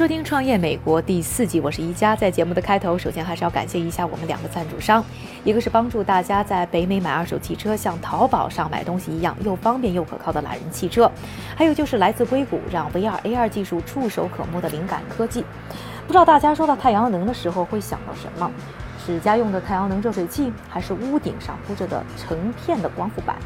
收听《创业美国》第四季，我是一加。在节目的开头，首先还是要感谢一下我们两个赞助商，一个是帮助大家在北美买二手汽车像淘宝上买东西一样又方便又可靠的懒人汽车，还有就是来自硅谷让 VR AR 技术触手可摸的灵感科技。不知道大家说到太阳能的时候会想到什么？是家用的太阳能热水器，还是屋顶上铺着的成片的光伏板？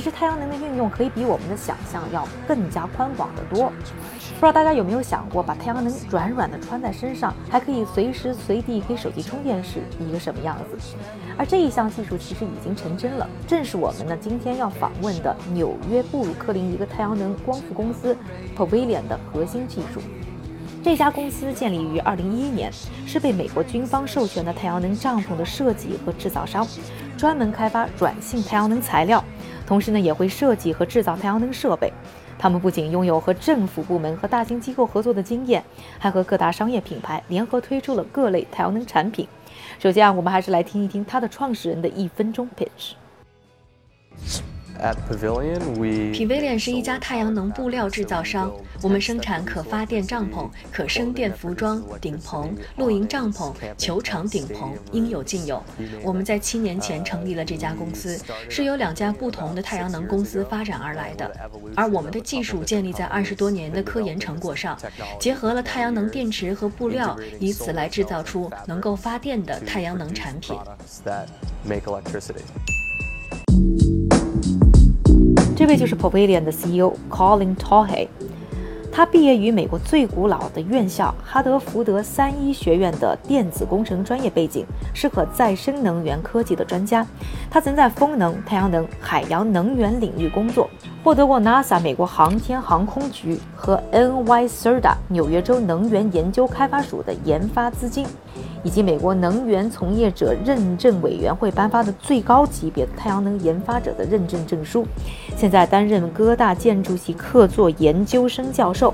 其实太阳能的运用可以比我们的想象要更加宽广得多。不知道大家有没有想过，把太阳能软软的穿在身上，还可以随时随地给手机充电是一个什么样子？而这一项技术其实已经成真了，正是我们呢今天要访问的纽约布鲁克林一个太阳能光伏公司 Pavilion 的核心技术。这家公司建立于2011年，是被美国军方授权的太阳能帐篷的设计和制造商，专门开发软性太阳能材料，同时呢也会设计和制造太阳能设备。他们不仅拥有和政府部门和大型机构合作的经验，还和各大商业品牌联合推出了各类太阳能产品。首先啊，我们还是来听一听它的创始人的一分钟 pitch。Pavilion 是一家太阳能布料制造商，我们生产可发电帐篷、可升电服装、顶棚、露营帐篷、球场顶棚，应有尽有。我们在七年前成立了这家公司，是由两家不同的太阳能公司发展而来的。而我们的技术建立在二十多年的科研成果上，结合了太阳能电池和布料，以此来制造出能够发电的太阳能产品。这位就是 Pavilion 的 CEO Colin Tohe，他毕业于美国最古老的院校哈德福德三一学院的电子工程专业背景，是可再生能源科技的专家。他曾在风能、太阳能、海洋能源领域工作，获得过 NASA 美国航天航空局和 NYSERDA 纽约州能源研究开发署的研发资金。以及美国能源从业者认证委员会颁发的最高级别的太阳能研发者的认证证书，现在担任哥大建筑系客座研究生教授。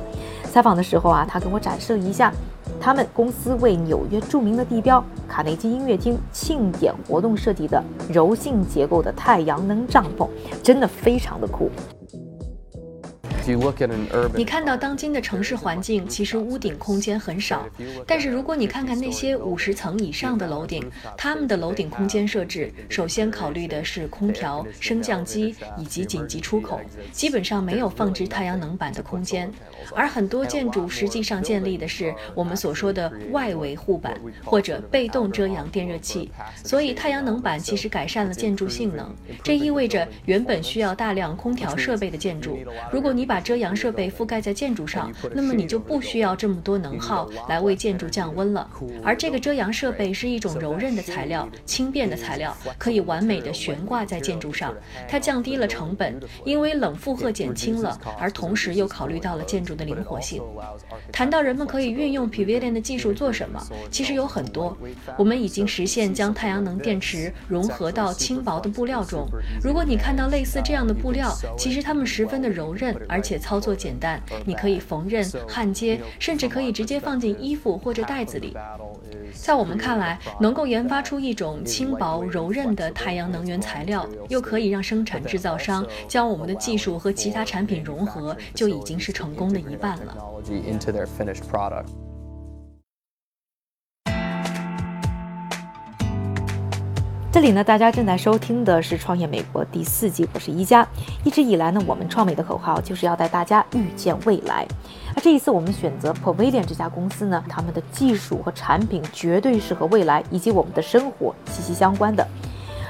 采访的时候啊，他给我展示了一下他们公司为纽约著名的地标卡内基音乐厅庆典活动设计的柔性结构的太阳能帐篷，真的非常的酷。你看到当今的城市环境，其实屋顶空间很少。但是如果你看看那些五十层以上的楼顶，他们的楼顶空间设置，首先考虑的是空调、升降机以及紧急出口，基本上没有放置太阳能板的空间。而很多建筑实际上建立的是我们所说的外围护板或者被动遮阳电热器，所以太阳能板其实改善了建筑性能。这意味着原本需要大量空调设备的建筑，如果你把遮阳设备覆盖在建筑上，那么你就不需要这么多能耗来为建筑降温了。而这个遮阳设备是一种柔韧的材料，轻便的材料，可以完美的悬挂在建筑上。它降低了成本，因为冷负荷减轻了，而同时又考虑到了建筑的灵活性。谈到人们可以运用 Pavilion 的技术做什么，其实有很多。我们已经实现将太阳能电池融合到轻薄的布料中。如果你看到类似这样的布料，其实它们十分的柔韧，而且操作简单。你可以缝纫、焊接，甚至可以直接放进衣服或者袋子里。在我们看来，能够研发出一种轻薄柔韧的太阳能源材料，又可以让生产制造商将我们的技术和其他产品融合，就已经是成功的一半了。这里呢，大家正在收听的是《创业美国》第四季，我是一加。一直以来呢，我们创美的口号就是要带大家遇见未来。那这一次我们选择 Pavilion 这家公司呢，他们的技术和产品绝对是和未来以及我们的生活息息相关的。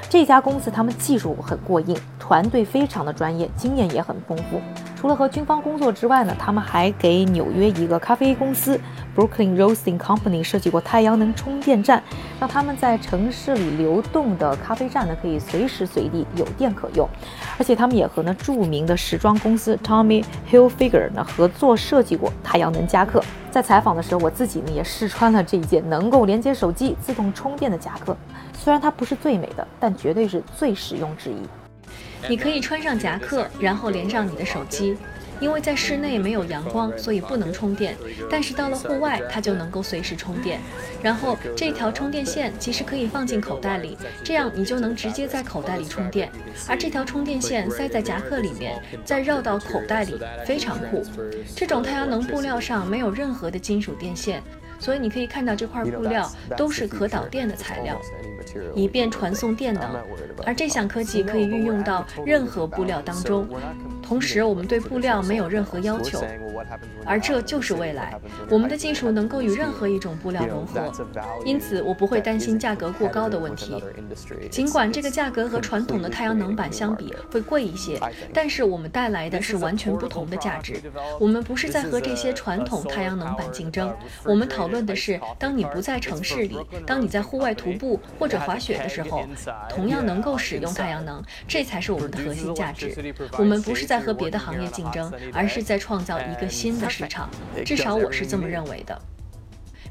这家公司他们技术很过硬，团队非常的专业，经验也很丰富。除了和军方工作之外呢，他们还给纽约一个咖啡公司 Brooklyn Roasting Company 设计过太阳能充电站，让他们在城市里流动的咖啡站呢可以随时随地有电可用。而且他们也和呢著名的时装公司 Tommy Hilfiger 呢合作设计过太阳能夹克。在采访的时候，我自己呢也试穿了这一件能够连接手机、自动充电的夹克。虽然它不是最美的，但绝对是最实用之一。你可以穿上夹克，然后连上你的手机。因为在室内没有阳光，所以不能充电。但是到了户外，它就能够随时充电。然后这条充电线其实可以放进口袋里，这样你就能直接在口袋里充电。而这条充电线塞在夹克里面，再绕到口袋里，非常酷。这种太阳能布料上没有任何的金属电线。所以你可以看到这块布料都是可导电的材料，以便传送电能。而这项科技可以运用到任何布料当中。同时，我们对布料没有任何要求，而这就是未来。我们的技术能够与任何一种布料融合，因此我不会担心价格过高的问题。尽管这个价格和传统的太阳能板相比会贵一些，但是我们带来的是完全不同的价值。我们不是在和这些传统太阳能板竞争，我们讨论的是，当你不在城市里，当你在户外徒步或者滑雪的时候，同样能够使用太阳能，这才是我们的核心价值。我们不是在。在和别的行业竞争，而是在创造一个新的市场，至少我是这么认为的。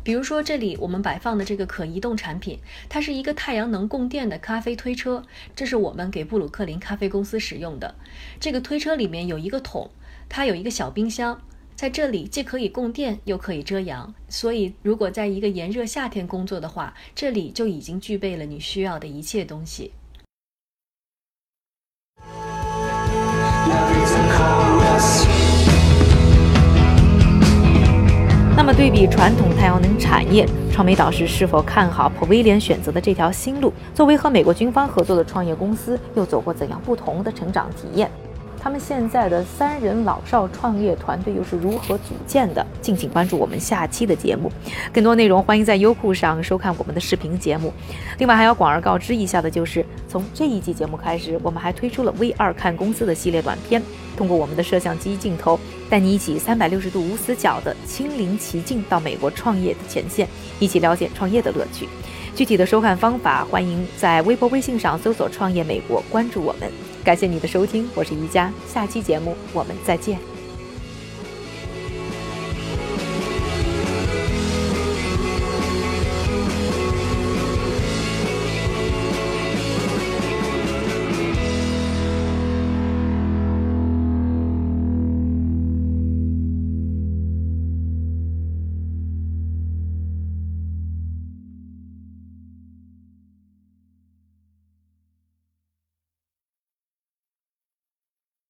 比如说，这里我们摆放的这个可移动产品，它是一个太阳能供电的咖啡推车，这是我们给布鲁克林咖啡公司使用的。这个推车里面有一个桶，它有一个小冰箱，在这里既可以供电又可以遮阳，所以如果在一个炎热夏天工作的话，这里就已经具备了你需要的一切东西。对比传统太阳能产业，创美导师是否看好普威廉选择的这条新路？作为和美国军方合作的创业公司，又走过怎样不同的成长体验？他们现在的三人老少创业团队又是如何组建的？敬请关注我们下期的节目。更多内容，欢迎在优酷上收看我们的视频节目。另外，还要广而告之一下的就是，从这一季节目开始，我们还推出了 V 二看公司的系列短片，通过我们的摄像机镜头，带你一起三百六十度无死角的亲临其境到美国创业的前线，一起了解创业的乐趣。具体的收看方法，欢迎在微博、微信上搜索“创业美国”，关注我们。感谢你的收听，我是宜佳，下期节目我们再见。